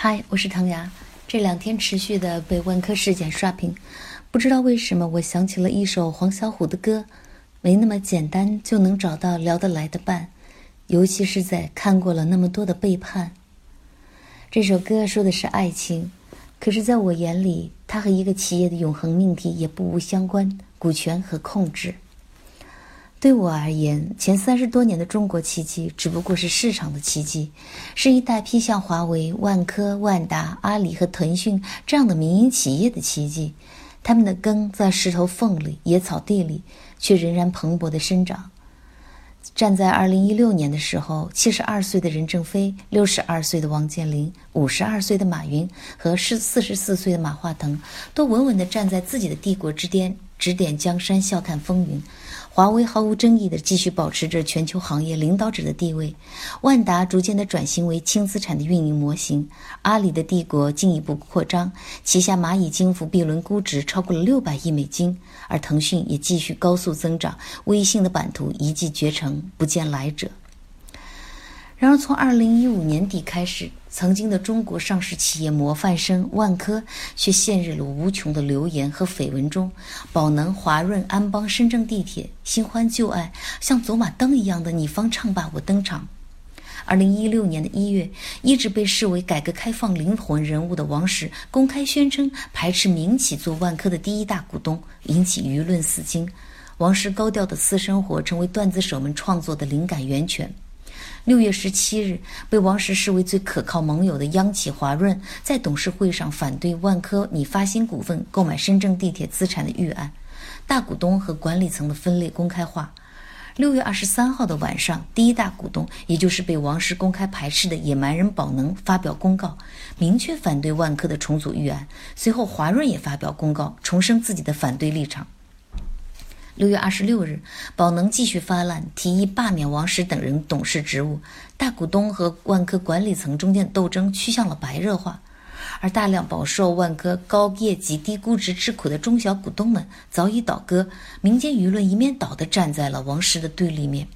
嗨，我是唐雅。这两天持续的被万科事件刷屏，不知道为什么我想起了一首黄小琥的歌，没那么简单就能找到聊得来的伴，尤其是在看过了那么多的背叛。这首歌说的是爱情，可是在我眼里，它和一个企业的永恒命题也不无相关：股权和控制。对我而言，前三十多年的中国奇迹只不过是市场的奇迹，是一大批像华为、万科、万达、阿里和腾讯这样的民营企业的奇迹。他们的根在石头缝里、野草地里，却仍然蓬勃的生长。站在二零一六年的时候，七十二岁的任正非、六十二岁的王健林、五十二岁的马云和四四十四岁的马化腾，都稳稳地站在自己的帝国之巅，指点江山，笑看风云。华为毫无争议地继续保持着全球行业领导者的地位，万达逐渐地转型为轻资产的运营模型，阿里的帝国进一步扩张，旗下蚂蚁金服 B 轮估值超过了六百亿美金，而腾讯也继续高速增长，微信的版图一骑绝尘，不见来者。然而，从二零一五年底开始，曾经的中国上市企业模范生万科却陷入了无穷的流言和绯闻中。宝能、华润、安邦、深圳地铁，新欢旧爱，像走马灯一样的你方唱罢我登场。二零一六年的一月，一直被视为改革开放灵魂人物的王石公开宣称排斥民企做万科的第一大股东，引起舆论死惊。王石高调的私生活成为段子手们创作的灵感源泉。六月十七日，被王石视为最可靠盟友的央企华润在董事会上反对万科拟发行股份购买深圳地铁资产的预案，大股东和管理层的分类公开化。六月二十三号的晚上，第一大股东，也就是被王石公开排斥的野蛮人宝能发表公告，明确反对万科的重组预案。随后，华润也发表公告，重申自己的反对立场。六月二十六日，宝能继续发难，提议罢免王石等人董事职务。大股东和万科管理层中间的斗争趋向了白热化，而大量饱受万科高业绩、低估值之苦的中小股东们早已倒戈，民间舆论一面倒地站在了王石的对立面。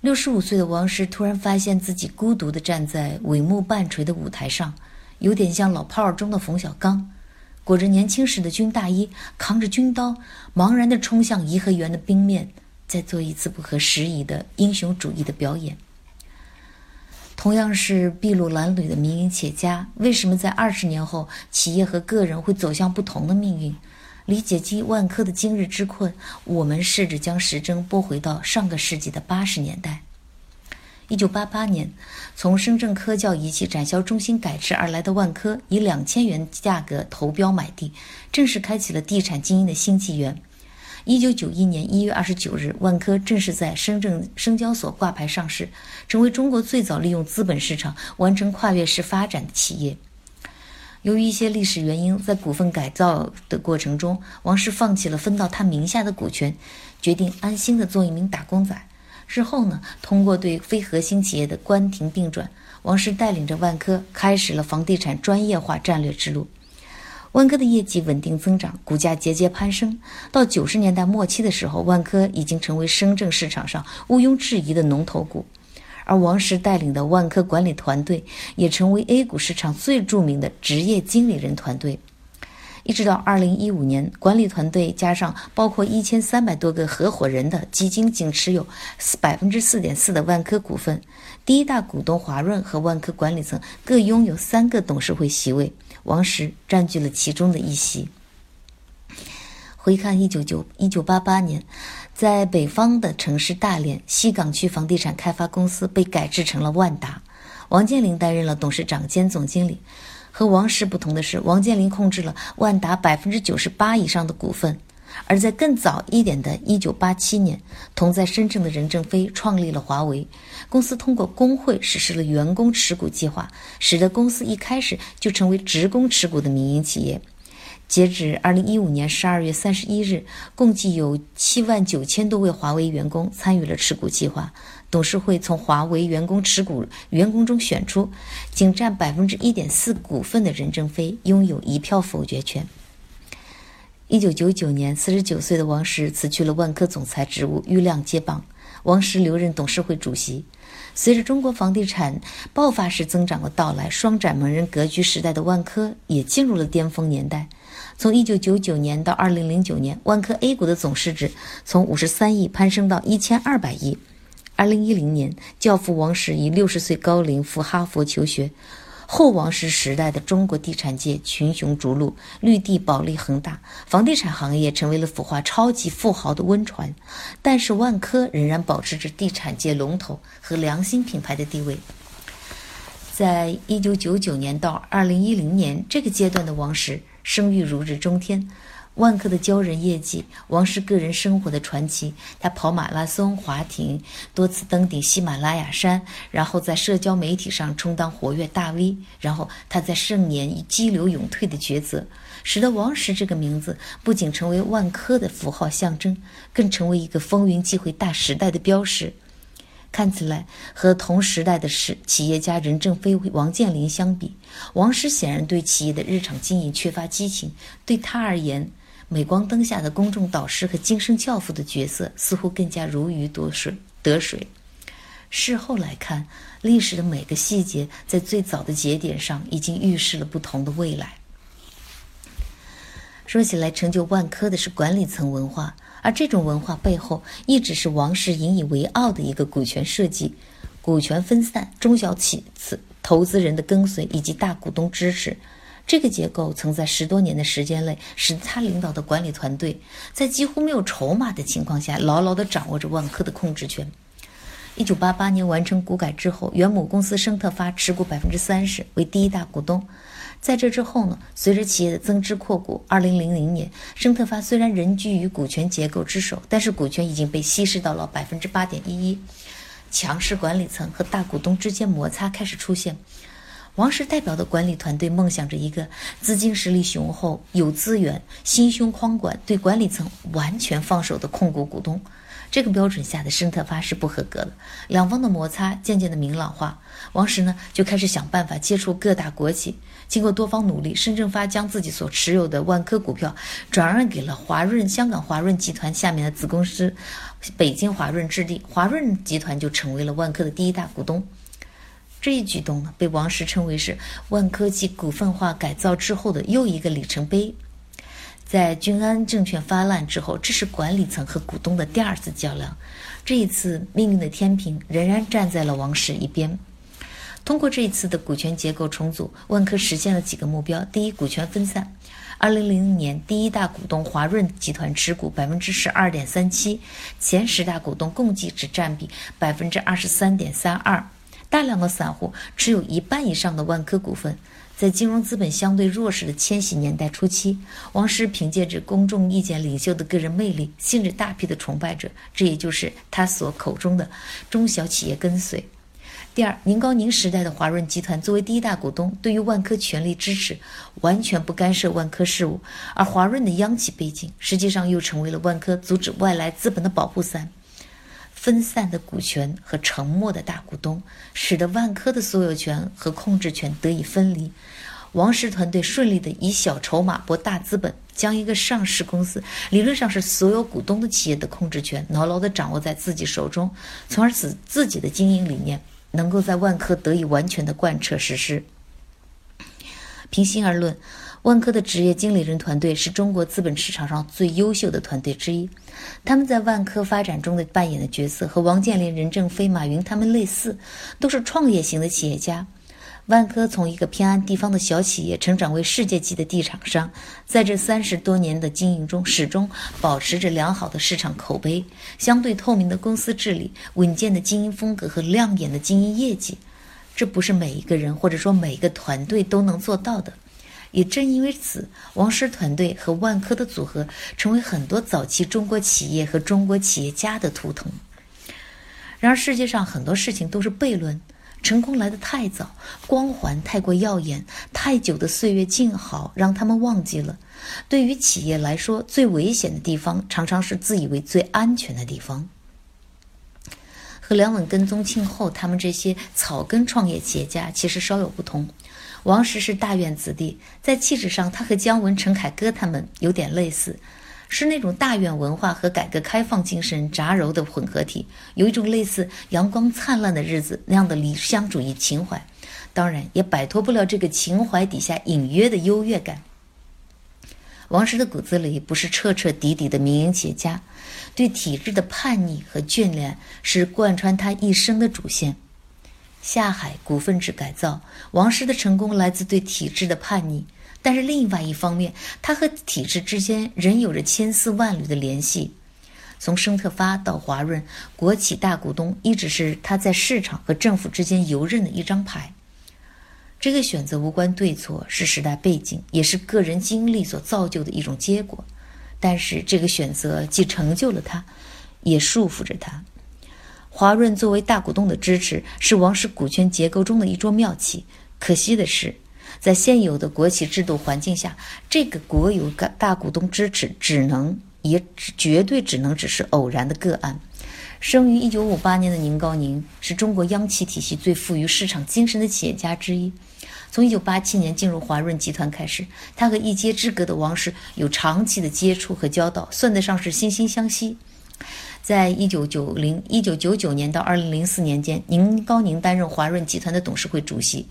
六十五岁的王石突然发现自己孤独地站在帷幕半垂的舞台上，有点像老炮儿中的冯小刚。裹着年轻时的军大衣，扛着军刀，茫然地冲向颐和园的冰面，再做一次不合时宜的英雄主义的表演。同样是筚路蓝缕的民营企业家，为什么在二十年后，企业和个人会走向不同的命运？理解及万科的今日之困，我们试着将时针拨回到上个世纪的八十年代。一九八八年，从深圳科教仪器展销中心改制而来的万科，以两千元价格投标买地，正式开启了地产经营的新纪元。一九九一年一月二十九日，万科正式在深圳深交所挂牌上市，成为中国最早利用资本市场完成跨越式发展的企业。由于一些历史原因，在股份改造的过程中，王石放弃了分到他名下的股权，决定安心的做一名打工仔。之后呢？通过对非核心企业的关停并转，王石带领着万科开始了房地产专业化战略之路。万科的业绩稳定增长，股价节节攀升。到九十年代末期的时候，万科已经成为深圳市场上毋庸置疑的龙头股，而王石带领的万科管理团队也成为 A 股市场最著名的职业经理人团队。一直到二零一五年，管理团队加上包括一千三百多个合伙人的基金，仅持有百分之四点四的万科股份。第一大股东华润和万科管理层各拥有三个董事会席位，王石占据了其中的一席。回看一九九一九八八年，在北方的城市大连，西岗区房地产开发公司被改制成了万达，王健林担任了董事长兼总经理。和王石不同的是，王健林控制了万达百分之九十八以上的股份，而在更早一点的一九八七年，同在深圳的任正非创立了华为公司，通过工会实施了员工持股计划，使得公司一开始就成为职工持股的民营企业。截止二零一五年十二月三十一日，共计有七万九千多位华为员工参与了持股计划。董事会从华为员工持股员工中选出，仅占百分之一点四股份的任正非拥有一票否决权。一九九九年，四十九岁的王石辞去了万科总裁职务，郁亮接棒，王石留任董事会主席。随着中国房地产爆发式增长的到来，双展门人格局时代的万科也进入了巅峰年代。从1999年到2009年，万科 A 股的总市值从53亿攀升到1200亿。2010年，教父王石以60岁高龄赴哈佛求学。后王石时代的中国地产界群雄逐鹿，绿地保利恒大，房地产行业成为了孵化超级富豪的温床。但是万科仍然保持着地产界龙头和良心品牌的地位。在一九九九年到二零一零年这个阶段的王石声誉如日中天。万科的骄人业绩，王石个人生活的传奇。他跑马拉松、滑艇，多次登顶喜马拉雅山，然后在社交媒体上充当活跃大 V。然后他在盛年以激流勇退的抉择，使得王石这个名字不仅成为万科的符号象征，更成为一个风云际会大时代的标识。看起来和同时代的是企业家任正非、王健林相比，王石显然对企业的日常经营缺乏激情。对他而言，镁光灯下的公众导师和精神教父的角色似乎更加如鱼得水。得水。事后来看，历史的每个细节在最早的节点上已经预示了不同的未来。说起来，成就万科的是管理层文化，而这种文化背后一直是王石引以为傲的一个股权设计：股权分散、中小企投资人的跟随以及大股东支持。这个结构曾在十多年的时间内，使他领导的管理团队在几乎没有筹码的情况下，牢牢地掌握着万科的控制权。一九八八年完成股改之后，原母公司生特发持股百分之三十，为第一大股东。在这之后呢，随着企业的增资扩股，二零零零年，生特发虽然仍居于股权结构之首，但是股权已经被稀释到了百分之八点一一。强势管理层和大股东之间摩擦开始出现。王石代表的管理团队梦想着一个资金实力雄厚、有资源、心胸宽广、对管理层完全放手的控股股东。这个标准下的生特发是不合格的。两方的摩擦渐渐的明朗化，王石呢就开始想办法接触各大国企。经过多方努力，深圳发将自己所持有的万科股票转让给了华润香港华润集团下面的子公司北京华润置地，华润集团就成为了万科的第一大股东。这一举动呢，被王石称为是万科技股份化改造之后的又一个里程碑。在君安证券发难之后，这是管理层和股东的第二次较量。这一次，命运的天平仍然站在了王石一边。通过这一次的股权结构重组，万科实现了几个目标：第一，股权分散。二零零零年，第一大股东华润集团持股百分之十二点三七，前十大股东共计只占比百分之二十三点三二。大量的散户持有一半以上的万科股份，在金融资本相对弱势的千禧年代初期，王石凭借着公众意见领袖的个人魅力，吸引大批的崇拜者，这也就是他所口中的中小企业跟随。第二，宁高宁时代的华润集团作为第一大股东，对于万科全力支持，完全不干涉万科事务，而华润的央企背景，实际上又成为了万科阻止外来资本的保护伞。分散的股权和沉默的大股东，使得万科的所有权和控制权得以分离。王石团队顺利的以小筹码博大资本，将一个上市公司理论上是所有股东的企业的控制权牢牢的掌握在自己手中，从而使自己的经营理念能够在万科得以完全的贯彻实施。平心而论。万科的职业经理人团队是中国资本市场上最优秀的团队之一，他们在万科发展中的扮演的角色和王健林、任正非、马云他们类似，都是创业型的企业家。万科从一个偏安地方的小企业成长为世界级的地产商，在这三十多年的经营中，始终保持着良好的市场口碑、相对透明的公司治理、稳健的经营风格和亮眼的经营业绩。这不是每一个人或者说每一个团队都能做到的。也正因为此，王石团队和万科的组合成为很多早期中国企业和中国企业家的图腾。然而，世界上很多事情都是悖论，成功来得太早，光环太过耀眼，太久的岁月静好让他们忘记了，对于企业来说，最危险的地方常常是自以为最安全的地方。和梁稳跟踪庆后他们这些草根创业企业家其实稍有不同。王石是大院子弟，在气质上，他和姜文、陈凯歌他们有点类似。是那种大院文化和改革开放精神杂糅的混合体，有一种类似阳光灿烂的日子那样的理想主义情怀，当然也摆脱不了这个情怀底下隐约的优越感。王石的骨子里不是彻彻底底的民营企业家，对体制的叛逆和眷恋是贯穿他一生的主线。下海股份制改造，王石的成功来自对体制的叛逆。但是另外一方面，他和体制之间仍有着千丝万缕的联系。从生特发到华润，国企大股东一直是他在市场和政府之间游刃的一张牌。这个选择无关对错，是时代背景，也是个人经历所造就的一种结果。但是这个选择既成就了他，也束缚着他。华润作为大股东的支持，是王石股权结构中的一桌妙棋。可惜的是。在现有的国企制度环境下，这个国有大大股东支持只能也只绝对只能只是偶然的个案。生于一九五八年的宁高宁是中国央企体系最富于市场精神的企业家之一。从一九八七年进入华润集团开始，他和一街之隔的王石有长期的接触和交道，算得上是惺惺相惜。在一九九零一九九九年到二零零四年间，宁高宁担任华润集团的董事会主席。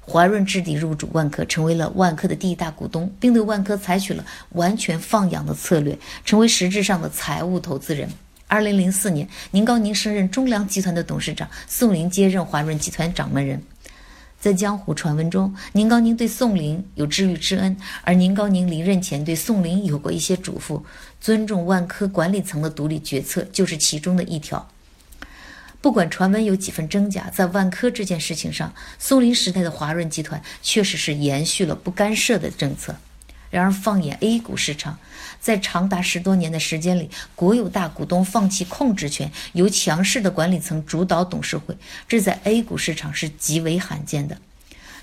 华润置地入主万科，成为了万科的第一大股东，并对万科采取了完全放养的策略，成为实质上的财务投资人。二零零四年，宁高宁升任中粮集团的董事长，宋林接任华润集团掌门人。在江湖传闻中，宁高宁对宋林有知遇之恩，而宁高宁离任前对宋林有过一些嘱咐，尊重万科管理层的独立决策，就是其中的一条。不管传闻有几分真假，在万科这件事情上，宋林时代的华润集团确实是延续了不干涉的政策。然而，放眼 A 股市场，在长达十多年的时间里，国有大股东放弃控制权，由强势的管理层主导董事会，这在 A 股市场是极为罕见的。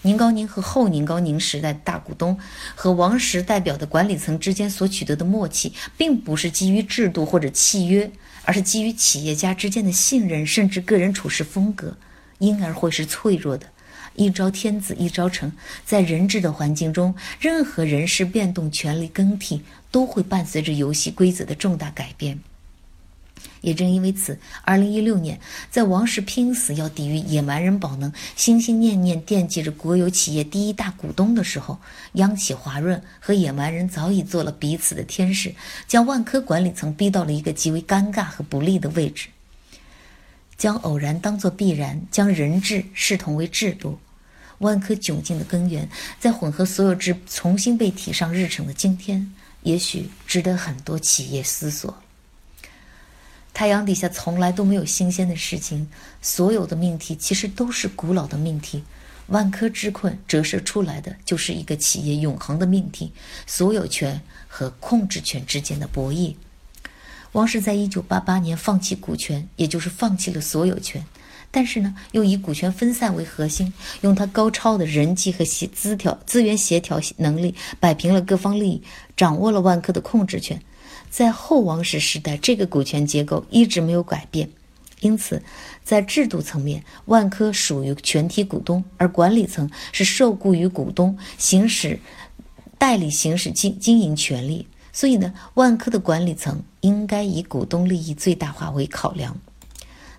宁高宁和后宁高宁时代大股东和王石代表的管理层之间所取得的默契，并不是基于制度或者契约。而是基于企业家之间的信任，甚至个人处事风格，因而会是脆弱的。一朝天子一朝臣，在人治的环境中，任何人事变动、权力更替，都会伴随着游戏规则的重大改变。也正因为此，二零一六年，在王石拼死要抵御野蛮人宝能，心心念念惦记着国有企业第一大股东的时候，央企华润和野蛮人早已做了彼此的天使，将万科管理层逼到了一个极为尴尬和不利的位置。将偶然当作必然，将人治视同为制度，万科窘境的根源，在混合所有制重新被提上日程的今天，也许值得很多企业思索。太阳底下从来都没有新鲜的事情，所有的命题其实都是古老的命题。万科之困折射出来的就是一个企业永恒的命题：所有权和控制权之间的博弈。王石在一九八八年放弃股权，也就是放弃了所有权，但是呢，又以股权分散为核心，用他高超的人际和协资调资源协调能力摆平了各方利益，掌握了万科的控制权。在后王石时代，这个股权结构一直没有改变，因此，在制度层面，万科属于全体股东，而管理层是受雇于股东，行使代理行使经经营权利。所以呢，万科的管理层应该以股东利益最大化为考量。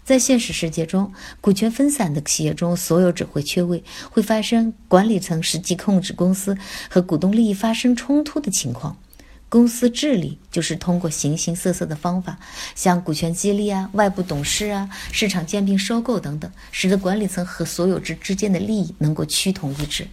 在现实世界中，股权分散的企业中，所有者会缺位，会发生管理层实际控制公司和股东利益发生冲突的情况。公司治理就是通过形形色色的方法，像股权激励啊、外部董事啊、市场兼并、收购等等，使得管理层和所有制之间的利益能够趋同一致。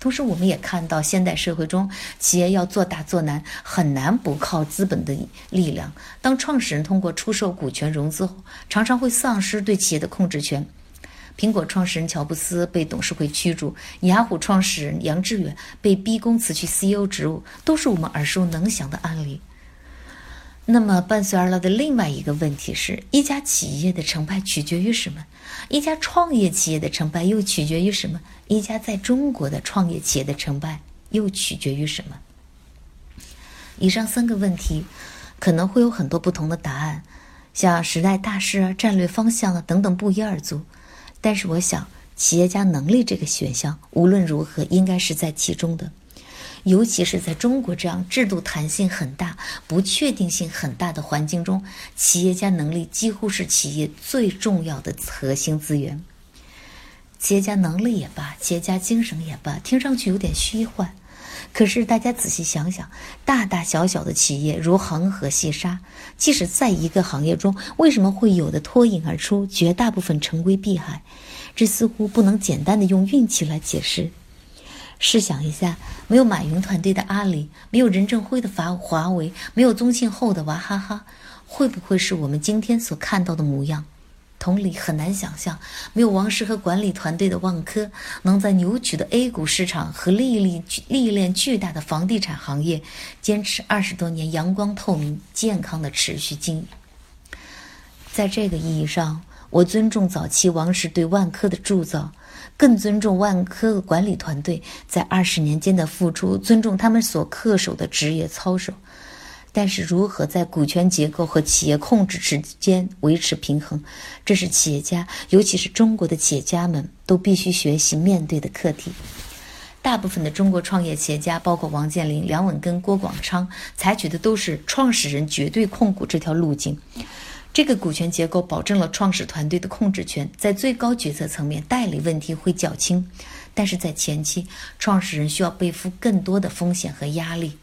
同时，我们也看到现代社会中，企业要做大做难，很难不靠资本的力量。当创始人通过出售股权融资后，常常会丧失对企业的控制权。苹果创始人乔布斯被董事会驱逐，雅虎创始人杨致远被逼宫辞去 CEO 职务，都是我们耳熟能详的案例。那么，伴随而来的另外一个问题是：一家企业的成败取决于什么？一家创业企业的成败又取决于什么？一家在中国的创业企业的成败又取决于什么？以上三个问题可能会有很多不同的答案，像时代大势啊、战略方向啊等等不一而足。但是我想，企业家能力这个选项无论如何应该是在其中的。尤其是在中国这样制度弹性很大、不确定性很大的环境中，企业家能力几乎是企业最重要的核心资源。企业家能力也罢，企业家精神也罢，听上去有点虚幻。可是大家仔细想想，大大小小的企业如恒河细沙，即使在一个行业中，为什么会有的脱颖而出，绝大部分成规避海？这似乎不能简单的用运气来解释。试想一下，没有马云团队的阿里，没有任正非的华华为，没有宗庆后的娃哈哈，会不会是我们今天所看到的模样？同理，很难想象，没有王石和管理团队的万科，能在扭曲的 A 股市场和历历历练巨大的房地产行业，坚持二十多年阳光透明、健康的持续经营。在这个意义上，我尊重早期王石对万科的铸造，更尊重万科管理团队在二十年间的付出，尊重他们所恪守的职业操守。但是，如何在股权结构和企业控制之间维持平衡，这是企业家，尤其是中国的企业家们都必须学习面对的课题。大部分的中国创业企业家，包括王健林、梁稳根、郭广昌，采取的都是创始人绝对控股这条路径。这个股权结构保证了创始团队的控制权，在最高决策层面，代理问题会较轻，但是在前期，创始人需要背负更多的风险和压力。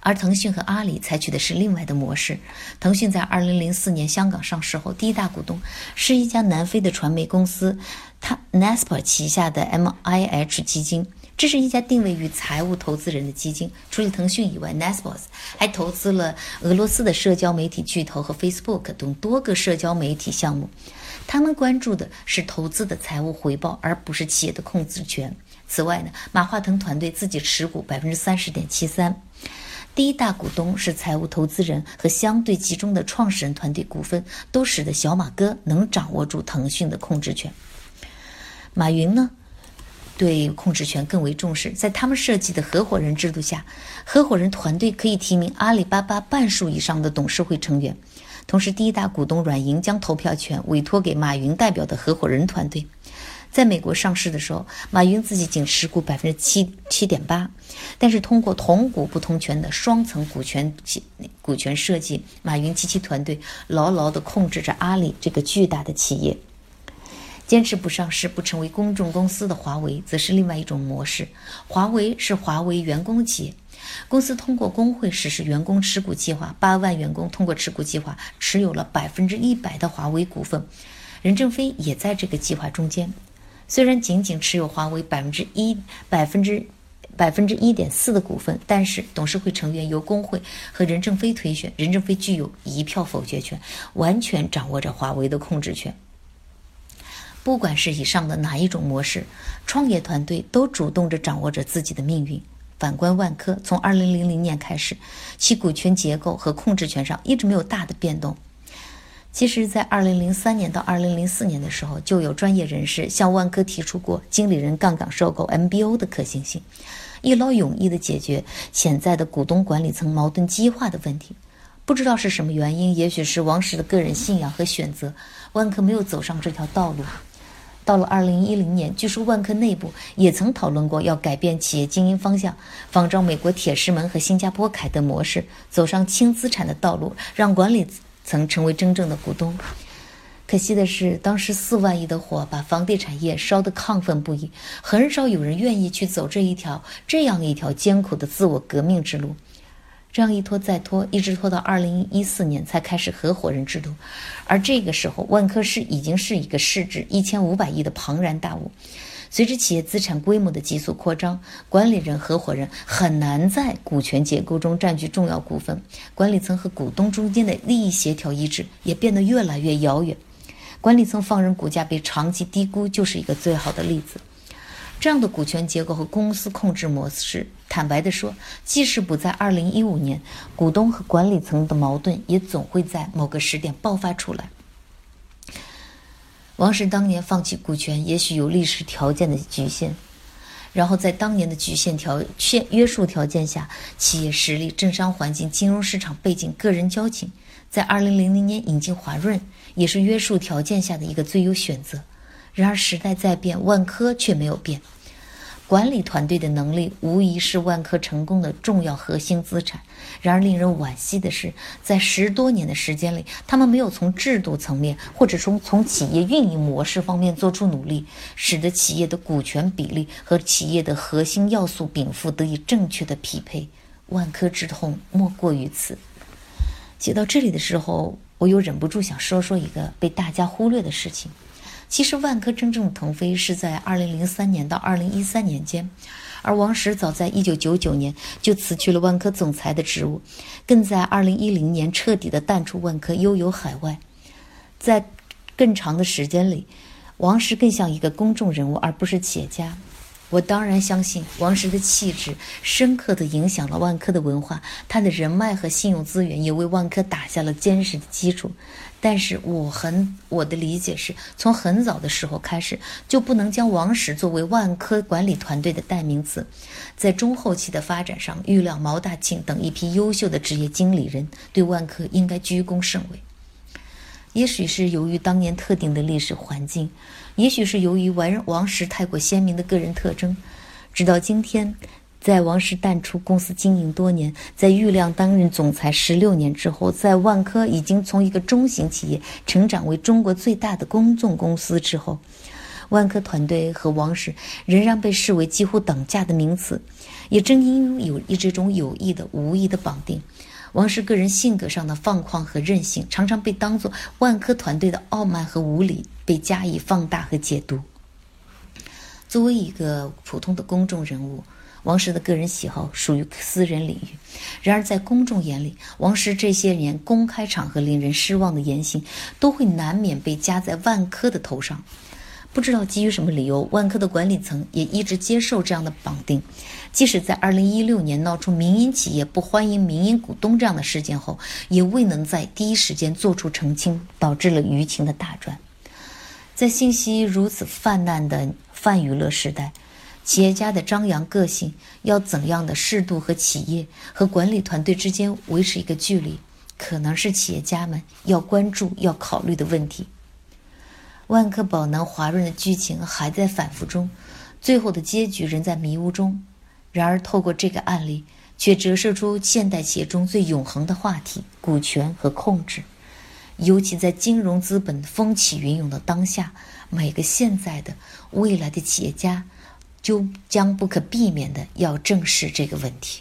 而腾讯和阿里采取的是另外的模式。腾讯在二零零四年香港上市后，第一大股东是一家南非的传媒公司，它 n a s p e r 旗下的 MIH 基金。这是一家定位于财务投资人的基金。除了腾讯以外，Naspers 还投资了俄罗斯的社交媒体巨头和 Facebook 等多个社交媒体项目。他们关注的是投资的财务回报，而不是企业的控制权。此外呢，马化腾团队自己持股百分之三十点七三。第一大股东是财务投资人和相对集中的创始人团队股份，都使得小马哥能掌握住腾讯的控制权。马云呢，对控制权更为重视，在他们设计的合伙人制度下，合伙人团队可以提名阿里巴巴半数以上的董事会成员，同时第一大股东软银将投票权委托给马云代表的合伙人团队。在美国上市的时候，马云自己仅持股百分之七七点八，但是通过同股不同权的双层股权股权设计，马云及其团队牢牢地控制着阿里这个巨大的企业。坚持不上市、不成为公众公司的华为，则是另外一种模式。华为是华为员工企业，公司通过工会实施员工持股计划，八万员工通过持股计划持有了百分之一百的华为股份，任正非也在这个计划中间。虽然仅仅持有华为百分之一百分之百分之一点四的股份，但是董事会成员由工会和任正非推选，任正非具有一票否决权，完全掌握着华为的控制权。不管是以上的哪一种模式，创业团队都主动着掌握着自己的命运。反观万科，从二零零零年开始，其股权结构和控制权上一直没有大的变动。其实，在二零零三年到二零零四年的时候，就有专业人士向万科提出过经理人杠杆收购 MBO 的可行性，一劳永逸地解决潜在的股东管理层矛盾激化的问题。不知道是什么原因，也许是王石的个人信仰和选择，万科没有走上这条道路。到了二零一零年，据说万科内部也曾讨论过要改变企业经营方向，仿照美国铁石门和新加坡凯德模式，走上轻资产的道路，让管理。层成为真正的股东，可惜的是，当时四万亿的火把房地产业烧得亢奋不已，很少有人愿意去走这一条这样一条艰苦的自我革命之路。这样一拖再拖，一直拖到二零一四年才开始合伙人制度，而这个时候，万科是已经是一个市值一千五百亿的庞然大物。随着企业资产规模的急速扩张，管理人、合伙人很难在股权结构中占据重要股份，管理层和股东中间的利益协调一致也变得越来越遥远。管理层放任股价被长期低估，就是一个最好的例子。这样的股权结构和公司控制模式，坦白地说，即使不在2015年，股东和管理层的矛盾也总会在某个时点爆发出来。王石当年放弃股权，也许有历史条件的局限，然后在当年的局限条限约束条件下，企业实力、政商环境、金融市场背景、个人交情，在二零零零年引进华润，也是约束条件下的一个最优选择。然而时代在变，万科却没有变。管理团队的能力无疑是万科成功的重要核心资产。然而，令人惋惜的是，在十多年的时间里，他们没有从制度层面或者从从企业运营模式方面做出努力，使得企业的股权比例和企业的核心要素禀赋得以正确的匹配。万科之痛莫过于此。写到这里的时候，我又忍不住想说说一个被大家忽略的事情。其实，万科真正的腾飞是在2003年到2013年间，而王石早在1999年就辞去了万科总裁的职务，更在2010年彻底的淡出万科，悠游海外。在更长的时间里，王石更像一个公众人物，而不是企业家。我当然相信王石的气质深刻地影响了万科的文化，他的人脉和信用资源也为万科打下了坚实的基础。但是我很我的理解是从很早的时候开始就不能将王石作为万科管理团队的代名词，在中后期的发展上，预料毛大庆等一批优秀的职业经理人对万科应该居功甚伟。也许是由于当年特定的历史环境，也许是由于王王石太过鲜明的个人特征，直到今天。在王石淡出公司经营多年，在郁亮担任总裁十六年之后，在万科已经从一个中型企业成长为中国最大的公众公司之后，万科团队和王石仍然被视为几乎等价的名词。也正因有一这种有意的、无意的绑定，王石个人性格上的放旷和任性，常常被当作万科团队的傲慢和无礼被加以放大和解读。作为一个普通的公众人物。王石的个人喜好属于私人领域，然而在公众眼里，王石这些年公开场合令人失望的言行，都会难免被加在万科的头上。不知道基于什么理由，万科的管理层也一直接受这样的绑定，即使在2016年闹出民营企业不欢迎民营股东这样的事件后，也未能在第一时间做出澄清，导致了舆情的大转。在信息如此泛滥的泛娱乐时代。企业家的张扬个性要怎样的适度和企业和管理团队之间维持一个距离，可能是企业家们要关注、要考虑的问题。万科宝能华润的剧情还在反复中，最后的结局仍在迷雾中。然而，透过这个案例，却折射出现代企业中最永恒的话题——股权和控制。尤其在金融资本风起云涌的当下，每个现在的、未来的企业家。就将不可避免的要正视这个问题。